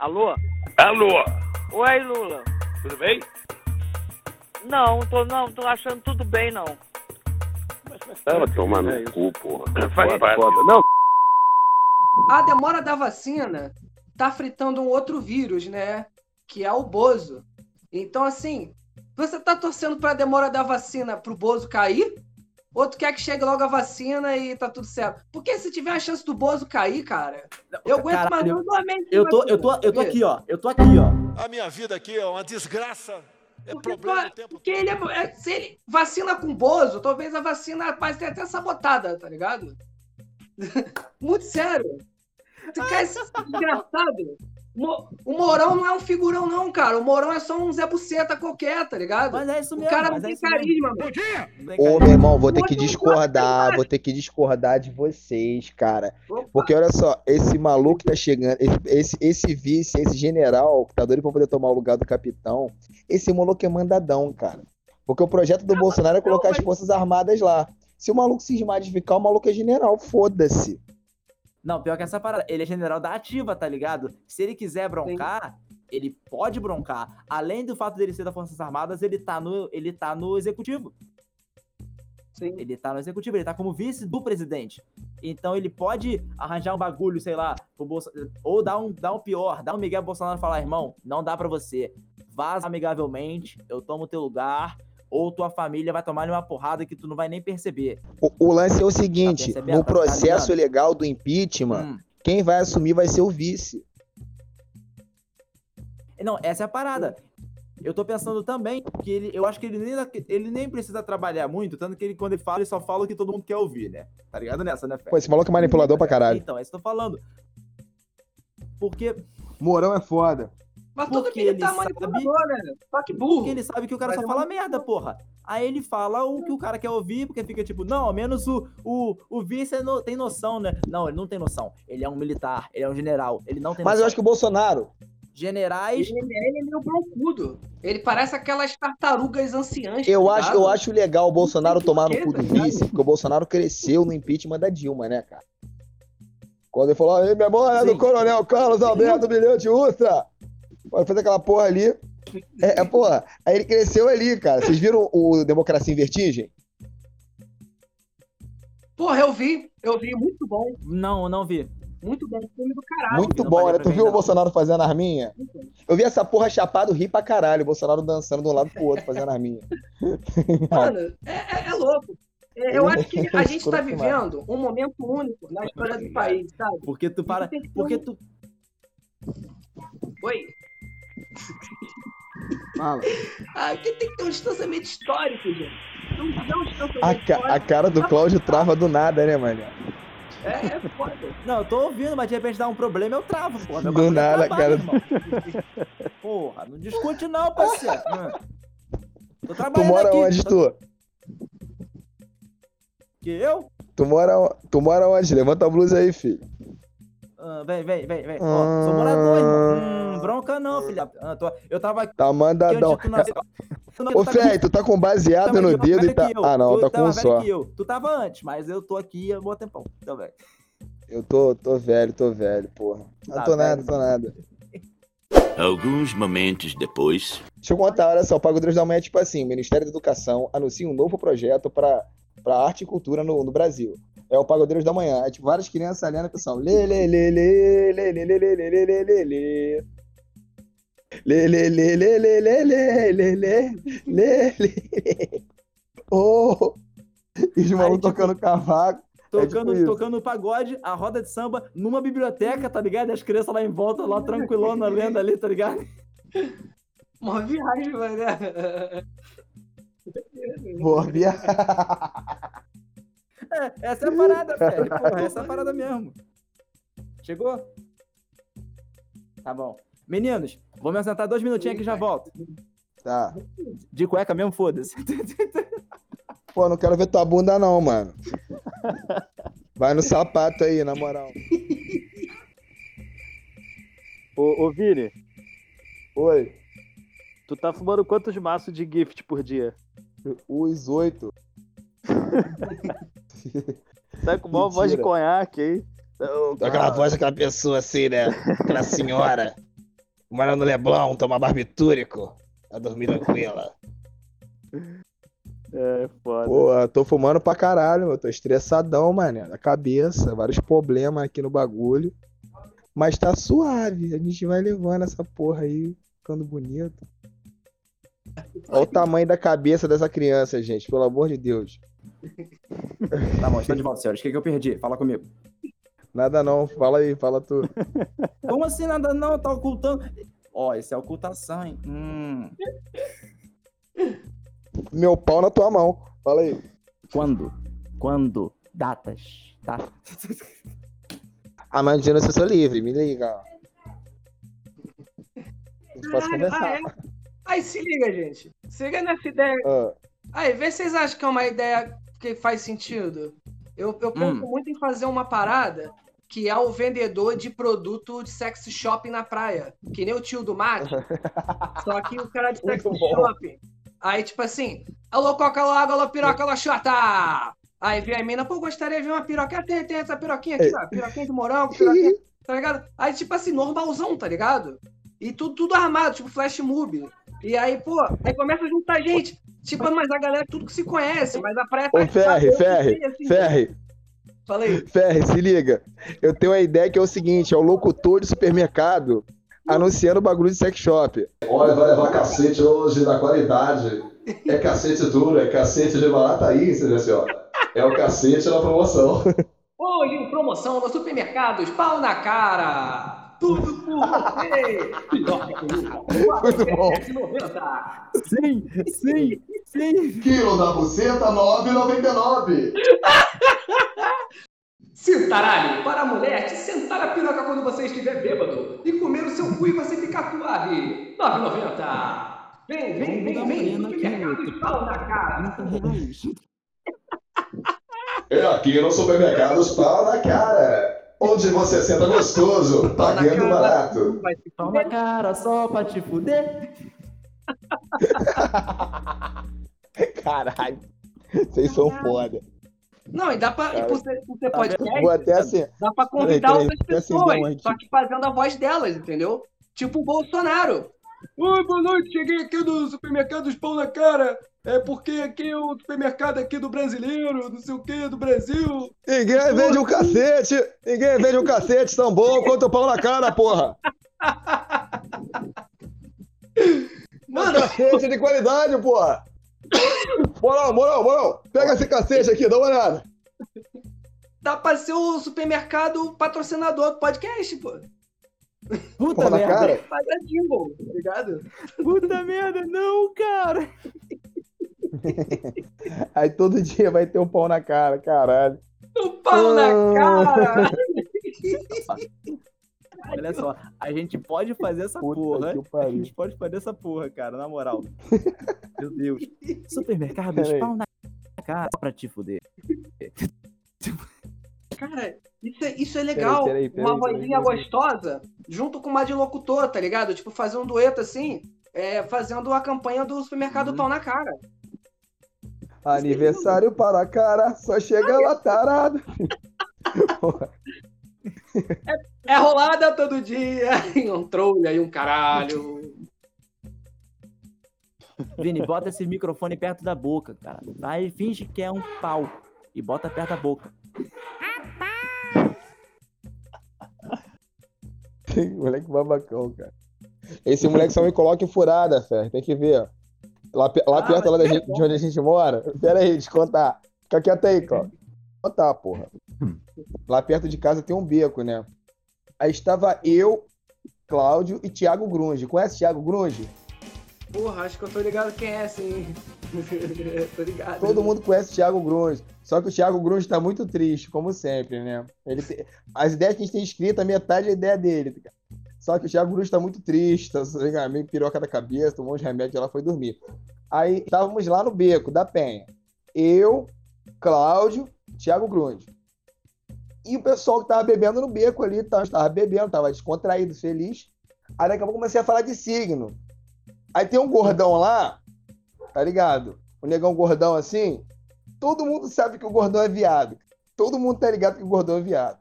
Alô? Alô, Oi, Lula. tudo bem? Não, tô, não, tô achando tudo bem, não. Tava tomando no cu, porra. Faz parte. foda. Não, A demora da vacina tá fritando um outro vírus, né? Que é o Bozo. Então, assim, você tá torcendo pra demora da vacina pro Bozo cair? Ou tu quer que chegue logo a vacina e tá tudo certo? Porque se tiver a chance do Bozo cair, cara, eu aguento mais Caralho, dois dois meses. Eu tô, eu tô, eu tô aqui, ó. Eu tô aqui, ó. A minha vida aqui é uma desgraça. É Porque, problema porque ele é, é- se ele vacina com Bozo, talvez a vacina vai ser até sabotada, tá ligado? Muito sério. Esse cara é desgraçado. O Mourão não é um figurão, não, cara. O Mourão é só um Zé Buceta qualquer, tá ligado? Mas é isso o mesmo. cara não mas é tem isso mesmo. carisma, mano. Não tem Ô, meu irmão, vou ter que discordar, vou ter que discordar de vocês, cara. Porque olha só, esse maluco que tá chegando, esse, esse, vice, esse general, que tá doido pra poder tomar o lugar do capitão, esse maluco é mandadão, cara. Porque o projeto do Bolsonaro é colocar as Forças Armadas lá. Se o maluco cismar de ficar, o maluco é general, foda-se. Não, pior que essa parada. Ele é general da ativa, tá ligado? Se ele quiser broncar, ele pode broncar. Além do fato dele ser das Forças Armadas, ele tá no, ele tá no executivo. Sim. Ele tá no executivo, ele tá como vice do presidente. Então ele pode arranjar um bagulho, sei lá, Bolso... ou dar um, dar um pior, dar um Miguel Bolsonaro e falar, irmão, não dá pra você. Vaza amigavelmente, eu tomo teu lugar, ou tua família vai tomar uma porrada que tu não vai nem perceber. O, o lance é o seguinte: percebendo? no Tá processo ligado? legal do impeachment, Hum. quem vai assumir vai ser o vice. Não, essa é a parada. Eu tô pensando também que ele, eu acho que ele nem, ele nem precisa trabalhar muito, tanto que ele, quando ele fala, ele só fala o que todo mundo quer ouvir, né? Tá ligado nessa, né, Fé? Pô, esse maluco é manipulador pra caralho. Então, é isso que eu tô falando. Porque, Mourão é foda. Mas tudo Porque que ele ele tá sabe- manipulador, né? Só que burro. porque ele sabe que o cara Mas só é fala merda, porra. Aí ele fala o que o cara quer ouvir, porque fica tipo, não, ao menos o, o, o vice é no- tem noção, né? Não, ele não tem noção. Ele é um militar, ele é um general, ele não tem Mas eu noção. acho que o Bolsonaro, Generais, Ele, ele é meio broncudo. Ele parece aquelas tartarugas anciãs. Eu tá acho, ligado? eu acho legal o Bolsonaro tomar no cu tá do ligado? vice, porque o Bolsonaro cresceu no impeachment da Dilma, né, cara? Quando ele falou, aí, memória do Sim. Coronel Carlos Alberto Brilhante Ustra. Pode fazer aquela porra ali. É, é, porra, aí ele cresceu ali, cara. Vocês viram o Democracia em Vertigem? Porra, eu vi. Eu vi. Muito bom. não, não vi. Muito bom. Filme do caralho. Muito bom, né? Tu viu o não. Bolsonaro fazendo arminha? Eu vi essa porra chapado rir pra caralho. O Bolsonaro dançando de um lado pro outro, fazendo arminha. Mano, é, é- é louco. É, eu acho que a gente tá demais. vivendo um momento único na história do país, sabe? Porque tu para. Porque tu. Oi. Fala. Ah, porque tem que ter um distanciamento histórico, gente. Não dá um distanciamento A, ca- a histórico. cara do Cláudio trava do nada, né, mano? É, é foda. Não, eu tô ouvindo, mas de repente dá um problema, eu travo, porra. Meu Do é nada, trabalho, cara. irmão. Porra, não discute não, parceiro. Hum. Tô Tu trabalhando mora aqui. onde, tô- tu? Que eu? Tu mora, tu mora onde? Levanta a blusa aí, filho. Ah, vem, vem, vem, vem. Ó, sou morador, irmão. Hum, bronca não, filha. Ah, tô- Eu tava aqui Tá mandadão. tu nasceu. Ô, Fé, tu tá com baseado no dedo e tá. Ah, não, tu tá com um só. Tu tava antes, mas eu tô aqui há um bom tempão. Então, velho. Eu tô, tô velho, tô velho, porra. Não Tá tô nada, velho. tô nada. Alguns momentos depois. Deixa eu contar, olha só, o Pago Deus da Manhã é tipo assim: o Ministério da Educação anuncia um novo projeto para arte e cultura no, no Brasil. É o Pagodeiros da Manhã. É tipo várias crianças ali, né, pessoal? Lê, lê, lê, lê, lê, lê, lê, lê, lê, lê, lê, lê, lê. Lê, lê, lê, lê, lê, lê, lê, lê, lê, lê, lê. Oh! E os malucos tipo, tocando cavaco. É tipo Tocando, tocando pagode, a roda de samba numa biblioteca, tá ligado? E as crianças lá em volta, lá tranquilona, lendo ali, tá ligado? Uma viagem, mano. Boa, via. É, essa é a parada, velho. Porra, essa é a parada mesmo. Chegou? Tá bom. Meninos, vou me assentar dois minutinhos aqui e já volto. Tá. De cueca mesmo, foda-se. Pô, não quero ver tua bunda, não, mano. Vai no sapato aí, na moral. Ô, ô Vini, Oi. tu tá fumando quantos maços de gift por dia? Os oito. Tá com maior voz de conhaque aí. Aquela voz daquela pessoa assim, né? Aquela senhora. Morar no Leblon, tomar barbitúrico. Pra dormir tranquila. É, foda. Pô, tô fumando pra caralho, eu tô estressadão, mané. Da cabeça, vários problemas aqui no bagulho. Mas tá suave, a gente vai levando essa porra aí, ficando bonito. Olha o tamanho da cabeça dessa criança, gente, pelo amor de Deus. Tá bom, está de volta, senhores. O que, que eu perdi? Fala comigo. Nada não, fala aí, fala tu. Como assim nada não? Tá ocultando. Ó, isso é ocultação, hein? Hum. Meu pau na tua mão, fala aí. Quando? Quando? Datas, tá? Amandina, se eu sou livre, me liga. Caralho, conversar. ah, é? Aí se liga, gente. Se liga nessa ideia. Ah, Aí, vê se vocês acham que é uma ideia que faz sentido. Eu, eu penso Hum. muito em fazer uma parada que é o vendedor de produto de sex shopping na praia. Que nem o tio do mate. só que o cara de sex shopping. Aí, tipo assim, alô, coca, alô, água, alô, piroca, alô, xota! Aí vem a mina, pô, gostaria de ver uma piroca. Tem, tem essa piroquinha aqui, ó. Piroquinha de morango, piroquinha, tá ligado? Aí, tipo assim, normalzão, tá ligado? E tudo, tudo armado, tipo flash move. E aí, pô, aí começa a juntar gente. Tipo, mas a galera tudo que se conhece, mas a praia tá Ô, Ferre, Ferre, assim, Ferre, Falei, Ferre, se liga. Eu tenho uma ideia que é o seguinte: é o locutor de supermercado anunciando bagulho de sex shop. Olha, vai levar cacete hoje da qualidade. É cacete duro, é cacete de barata aí, senhora. É o cacete na promoção. hoje em promoção nos supermercados, pau na cara! Tudo por você! Muito bom. 90. Sim, sim, sim. Quilo da buceta, 9,99. Cintaralho, para a mulher te sentar a piroca quando você estiver bêbado e comer o seu cu e você ficar suave. 9,90. Vem, vem, vem, vem, no supermercado, pau na cara! É aqui no supermercados pau na cara. Onde você senta gostoso, Pau na pagando cara. barato. Vai se Toma cara só pra te fuder. Caralho, vocês são foda. Não, e dá pra. E por ser, por ser podcast, Vou até assim. dá pra convidar Peraí, peraí, outras um pessoas, aqui. só que fazendo a voz delas, entendeu? Tipo o Bolsonaro. Oi, boa noite, cheguei aqui do supermercado dos Pão na Cara. É porque aqui é o supermercado aqui do brasileiro, não sei o que, do Brasil. Ninguém vende um cacete, ninguém vende um cacete tão bom quanto o pau na cara, porra. Mano, Cacete de qualidade, porra. Moral, moral, moral. Pega esse cacete aqui, dá uma olhada. dá pra ser o supermercado patrocinador do podcast, pô. Puta merda. cara. Faz a jingle, tá ligado? Puta merda, não, cara. Aí todo dia vai ter um pau na cara, caralho. O pau na cara! Olha só, a gente pode fazer essa Puta porra. A gente pode fazer essa porra, cara, na moral. Meu Deus. Supermercados, Peraí. pau na cara pra te fuder. Cara, isso é, isso é legal. Peraí, peraí, peraí, uma vozinha gostosa, junto com uma de locutor, tá ligado? Tipo, fazer um dueto assim, é, fazendo a campanha do supermercado Uhum. Pau na Cara. Aniversário para a cara, só chega lá tarado. É rolada todo dia, um trolha e um caralho. Vini, bota esse microfone perto da boca, cara. Aí finge que é um pau e bota perto da boca. moleque babacão, cara. Esse moleque só me coloca em furada, Fer. Tem que ver. ó. Lá, lá Ah, perto lá da é gente- de onde a gente mora. Pera aí, deixa eu contar. Fica quieto aí, Cláudio. Vou contar, porra. Lá perto de casa tem um beco, né? Aí estava eu, Cláudio e Thiago Grunge. Conhece Thiago Grunge? Porra, acho que eu tô ligado quem é, sim. tô ligado. Todo mundo conhece o Thiago Grunge. Só que o Thiago Grunge tá muito triste, como sempre, né? Ele tem- As ideias que a gente tem escrito, a metade é a ideia dele. Só que o Thiago Grunge tá muito triste, tá meio piroca da cabeça, tomou uns remédios e ela foi dormir. Aí estávamos lá no beco da Penha. Eu, Cláudio, Thiago Grunge. E o pessoal que tava bebendo no beco ali, tava, tava bebendo, tava descontraído, feliz. Aí daqui a pouco comecei a falar de signo. Aí tem um gordão lá, tá ligado? O negão gordão assim. Todo mundo sabe que o gordão é viado. Todo mundo tá ligado que o gordão é viado.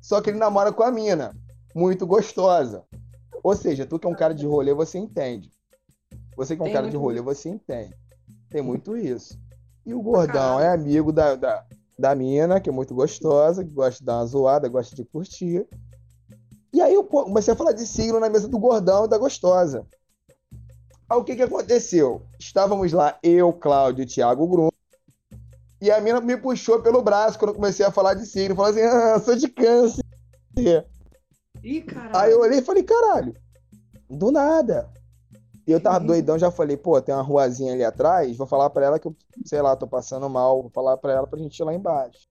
Só que ele namora com a mina, muito gostosa. Ou seja, tu que é um cara de rolê, você entende. Você que é um Tem cara de rolê, você entende. Tem muito isso. E o gordão é amigo da, da, da mina, que é muito gostosa, que gosta de dar uma zoada, gosta de curtir. E aí eu comecei a falar de signo na mesa do gordão e da gostosa. Aí o que que aconteceu? Estávamos lá, eu, Cláudio e Thiago Grum. E a mina me puxou pelo braço quando eu comecei a falar de signo. Falou assim, ah, sou de câncer. Ih, caralho. Aí eu olhei e falei, caralho, do nada. E eu tava doidão, já falei, pô, tem uma ruazinha ali atrás, vou falar pra ela que eu, sei lá, tô passando mal, vou falar pra ela pra gente ir lá embaixo.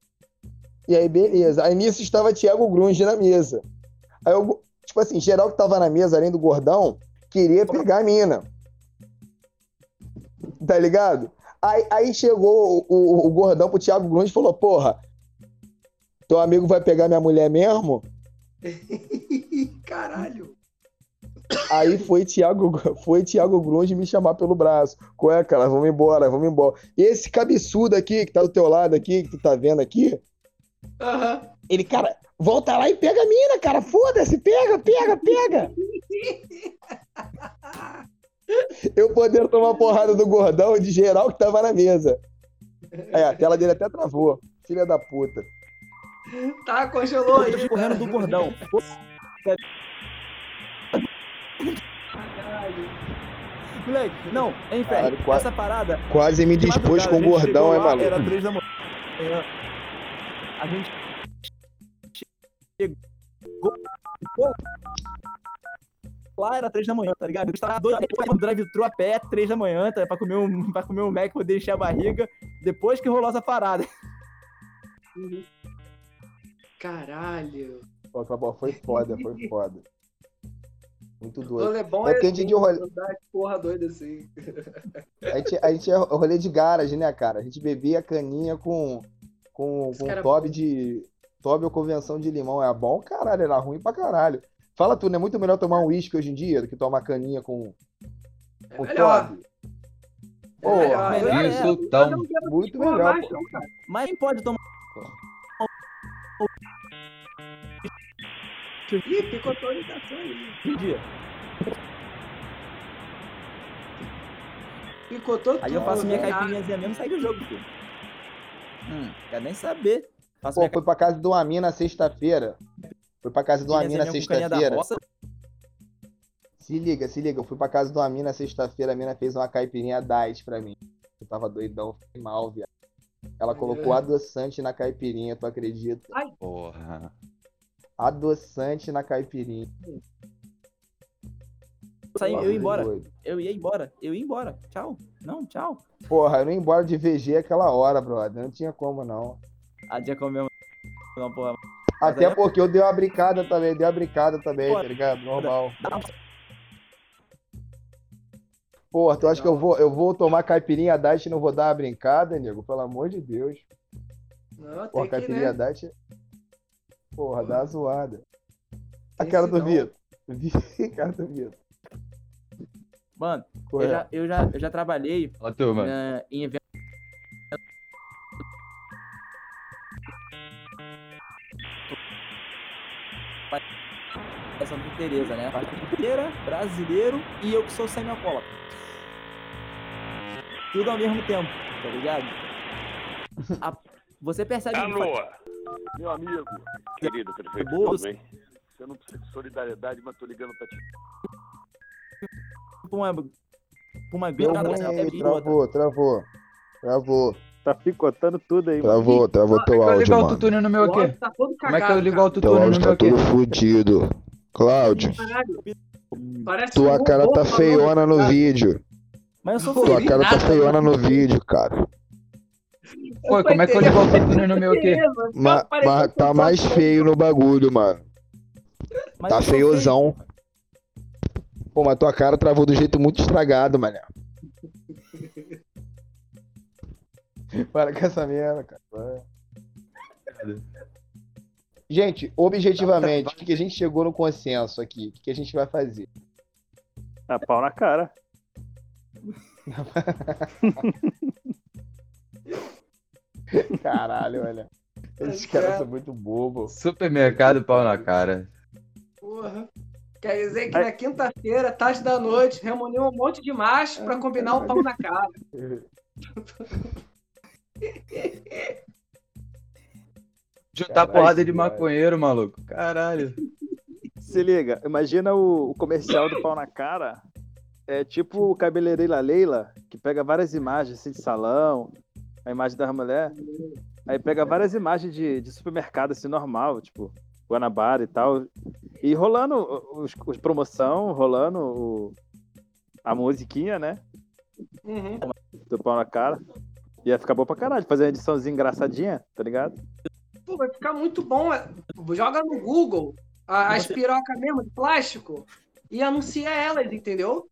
E aí, beleza. Aí nisso estava Thiago Grunge na mesa. Aí eu, tipo assim, geral que tava na mesa, além do gordão, queria pegar a mina. Tá ligado? Aí, aí chegou o, o, o gordão pro Thiago Grunge e falou, porra, teu amigo vai pegar minha mulher mesmo? Caralho. Aí foi Thiago, foi Thiago Grunge me chamar pelo braço. Qual é, cara? Vamos embora, vamos embora. E esse cabeçudo aqui, que tá do teu lado aqui, que tu tá vendo aqui, Aham. ele, cara, volta lá e pega a mina, cara. Foda-se, pega, pega, pega. Eu podendo tomar porrada do gordão de geral que tava na mesa. É, a tela dele até travou. Filha da puta. Tá, congelou Eu tô aí. correndo do gordão. Caralho. Moleque, não, hein, Caralho, Fred? quase- Essa parada. Quase me dispôs com o gordão, é maluco. Era três da manhã. A gente chegou lá, era três da manhã, tá ligado? A gente tava dois no drive-thru a pé, três da manhã, tá, pra, comer um, pra comer um Mac, poder encher a barriga, depois que rolou essa parada. Caralho. Pô, pô, Foi foda, foi foda. Muito doido. Rolê bom É porque a gente de rolê- porra doida assim. A gente, a gente é rolê de garagem, né, cara? A gente bebia caninha com, com, com cara- tobe de. Tobe ou convenção de limão. É bom, caralho, era ruim pra caralho. Fala tu, não é muito melhor tomar um uísque hoje em dia do que tomar caninha com, É com melhor. tobe? É melhor. é. Muito melhor, mais, pô. Mas quem pode tomar. Ih, picotou a ligação aí. dia? Picotou tudo. Aí eu faço minha né? caipirinhazinha mesmo e segue o jogo, filho. Hum, quero nem saber. Faço Pô, minha foi pra casa de uma mina sexta-feira. Foi pra casa de uma mina caipirinhazinha com caninha da sexta-feira. Se liga, se liga. Eu fui pra casa de uma mina sexta-feira, a mina fez uma caipirinha 10 pra mim. Eu tava doidão, fiquei mal, viado. Ela colocou adoçante na caipirinha, tu acredita? Porra. Adoçante na caipirinha. Eu saí, eu ia embora. Eu ia embora. Eu ia embora. Tchau. Não, tchau. Porra, eu não ia embora de VG aquela hora, brother. Não tinha como, não. A dia comeu. Não, porra. Até aí é- porque eu dei uma brincada também, dei uma brincada também, Pô, tá ligado? Normal. Porra, tu acha que eu vou, eu vou tomar caipirinha diet e não vou dar uma brincada, nego? Pelo amor de Deus. Não, Porra, tem que, caipirinha né? diet. Porra, dá uma zoada. A cara do não. Vitor. Vi- cara do Vitor. Mano, eu é? já, eu, já, eu já trabalhei Ó, turma. né, em evento. Santa Teresa, né? Brasileira, brasileiro e eu que sou semi-alcoólatra. Tudo ao mesmo tempo, tá ligado? A- Você percebe que Alô, meu amigo, querido prefeito, Boa. tudo bem? Você não precisa de solidariedade, mas tô ligando pra ti. uma, uma Deu grana ruim é aí, de outra. travou, travou. Travou, Tá picotando tudo aí, mano. travou, travou Como teu é que eu áudio, ligar o mano. tutune no meu áudio aqui? tá todo Como é que eu cagado, ligo o Teu tutune no áudio meu tá aqui? todo fudido. Cláudio, Caralho. Parece tua um cara tá feiona no cara. vídeo. Mas eu sou Tua cara tá nada, feiona no vídeo, cara. Pô, como é que eu ligo o tutune no meu aqui? Ma- Mas tá eu mais feio no bagulho, mano. Mas Tá feiozão. Pô, mas tua cara travou do jeito muito estragado, mané. Para com essa merda, cara. Gente, objetivamente, o que que a gente chegou no consenso aqui? O que que a gente vai fazer? Ah, pau na cara. Caralho, olha. Esses caras são muito bobos. Supermercado pau na cara. Porra. Quer dizer que na quinta-feira, tarde da noite, reuniu um monte de macho pra combinar o pau na cara. Juntar Caralho, porrada de cara. maconheiro, maluco. Caralho. Se liga, imagina o, o comercial do pau na cara. É tipo o cabeleireira Leila, que pega várias imagens assim, de salão, a imagem da mulher. Aí pega várias imagens de, de supermercado, assim, normal, tipo, Guanabara e tal. E rolando os, os promoção, rolando o- a musiquinha, né? Uhum. Do pau na cara. Ia ficar bom pra caralho, fazer uma ediçãozinha engraçadinha, tá ligado? Pô, vai ficar muito bom. é. Joga no Google a- as pirocas mesmo de plástico e anuncia elas, entendeu?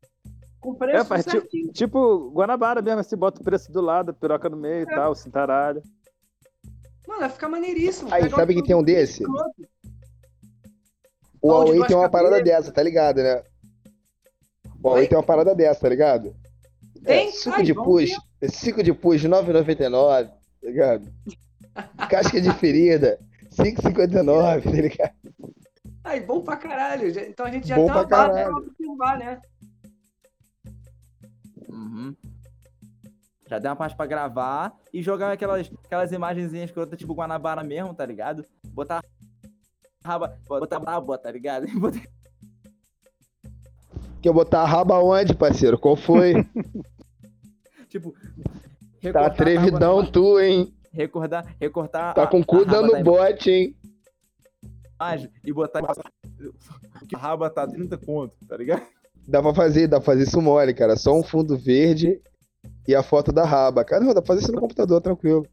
Com preço É, faz tipo, certinho. tipo Guanabara mesmo, assim, bota o preço do lado, piroca no meio e tal, cintaralho. Mano, vai ficar maneiríssimo. Aí, sabe que tem um desse? O Huawei duas tem uma parada dessa, tá ligado, né? O Huawei tem uma parada dessa, tá ligado? Tem? É, suco Ai, de push, suco de push 9,99, tá ligado? Casca de ferida 5,59, tá ligado? Ai, bom pra caralho. Então a gente já Bom tem uma pra base pra observar, né? Uhum. Já tem uma parte pra gravar e jogar aquelas, aquelas imagenzinhas escrotas, tipo Guanabara mesmo, tá ligado? Botar raba, botar braba, tá ligado? Botar- Quer botar a raba onde, parceiro? Qual foi? tipo, Tá Guanabara- tu, hein? Recortar, recortar Tá a- com o cu raba dando da bote, hein? e botar que a raba tá 30 conto, tá ligado? Dá pra fazer, dá pra fazer isso mole, cara. Só um fundo verde e a foto da raba. Cara, não, dá pra fazer isso no computador, tranquilo.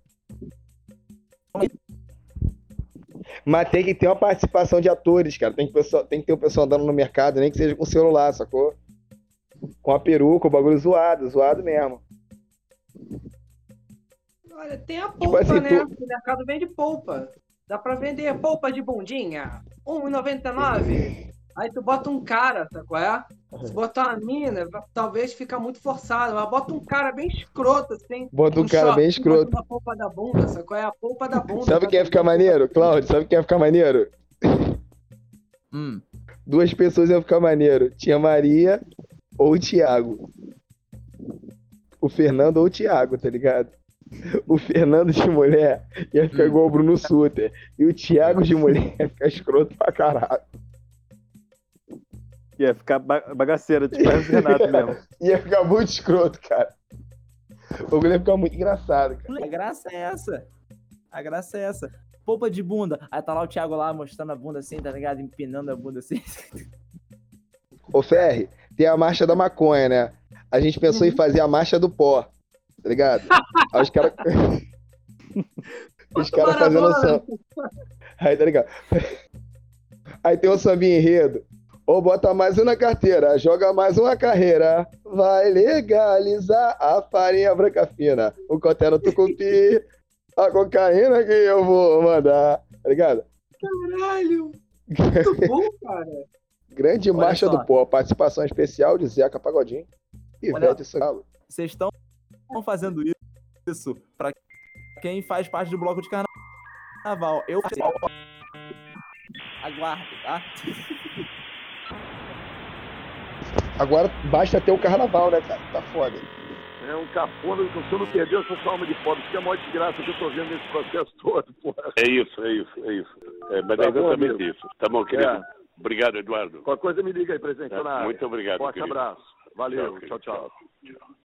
Mas tem que ter uma participação de atores, cara. Tem que, pessoa- tem que ter o pessoal andando no mercado, nem que seja com celular, sacou? Com a peruca, o bagulho zoado, zoado mesmo. Olha, tem a polpa, assim, né? O mercado vende polpa. Dá pra vender polpa de bundinha. R$1,99. Aí tu bota um cara, sabe qual é? Se botar uma mina, talvez fica muito forçado. Mas bota um cara bem escroto, assim. Bota um cara bem escroto. bota Uma polpa da bunda, sabe qual é? A polpa da bunda. Sabe quem ia ficar maneiro, Claudio? Sabe quem ia ficar maneiro? Hum. Duas pessoas iam ficar maneiro. Tinha Maria ou o Thiago. O Fernando ou o Thiago, tá ligado? O Fernando de mulher ia ficar igual o Bruno Suter. E o Thiago de mulher ia ficar escroto pra caralho. Ia ficar ba- bagaceira, tipo e Renato mesmo. Ia ficar muito escroto, cara. O bagulho ia ficar muito engraçado, cara. A graça é essa. A graça é essa. Polpa de bunda. Aí tá lá o Thiago lá mostrando a bunda assim, tá ligado? Empinando a bunda assim. Ô, Ferri, tem a marcha da maconha, né? A gente pensou em Uhum. fazer a marcha do pó, tá ligado? Aí os caras. os caras fazendo samba. Aí, tá ligado? Aí tem o sambinha enredo. Ou bota mais um na carteira, joga mais uma carreira. Vai legalizar a farinha branca fina. O coté no tucupi. A cocaína que eu vou mandar. Tá ligado? Caralho! Muito bom, cara. Grande Olha marcha só. do pó. Participação especial de Zeca Pagodinho. E Ivete Sangalo. Vocês estão fazendo isso pra quem faz parte do bloco de carnaval. Eu aguardo, tá? Agora basta ter o carnaval, né, cara? Tá foda. É um que o senhor não perdeu essa sua alma de pobre. Isso que é a maior desgraça que eu tô vendo nesse processo todo, porra. É isso, é isso, é isso. É, mas Tá é bom, exatamente amigo. isso. Tá bom, querido. É. Obrigado, Eduardo. Qualquer coisa me liga aí, presidente. É, muito obrigado, Forte querido. abraço. Valeu. querido. tchau. tchau. tchau.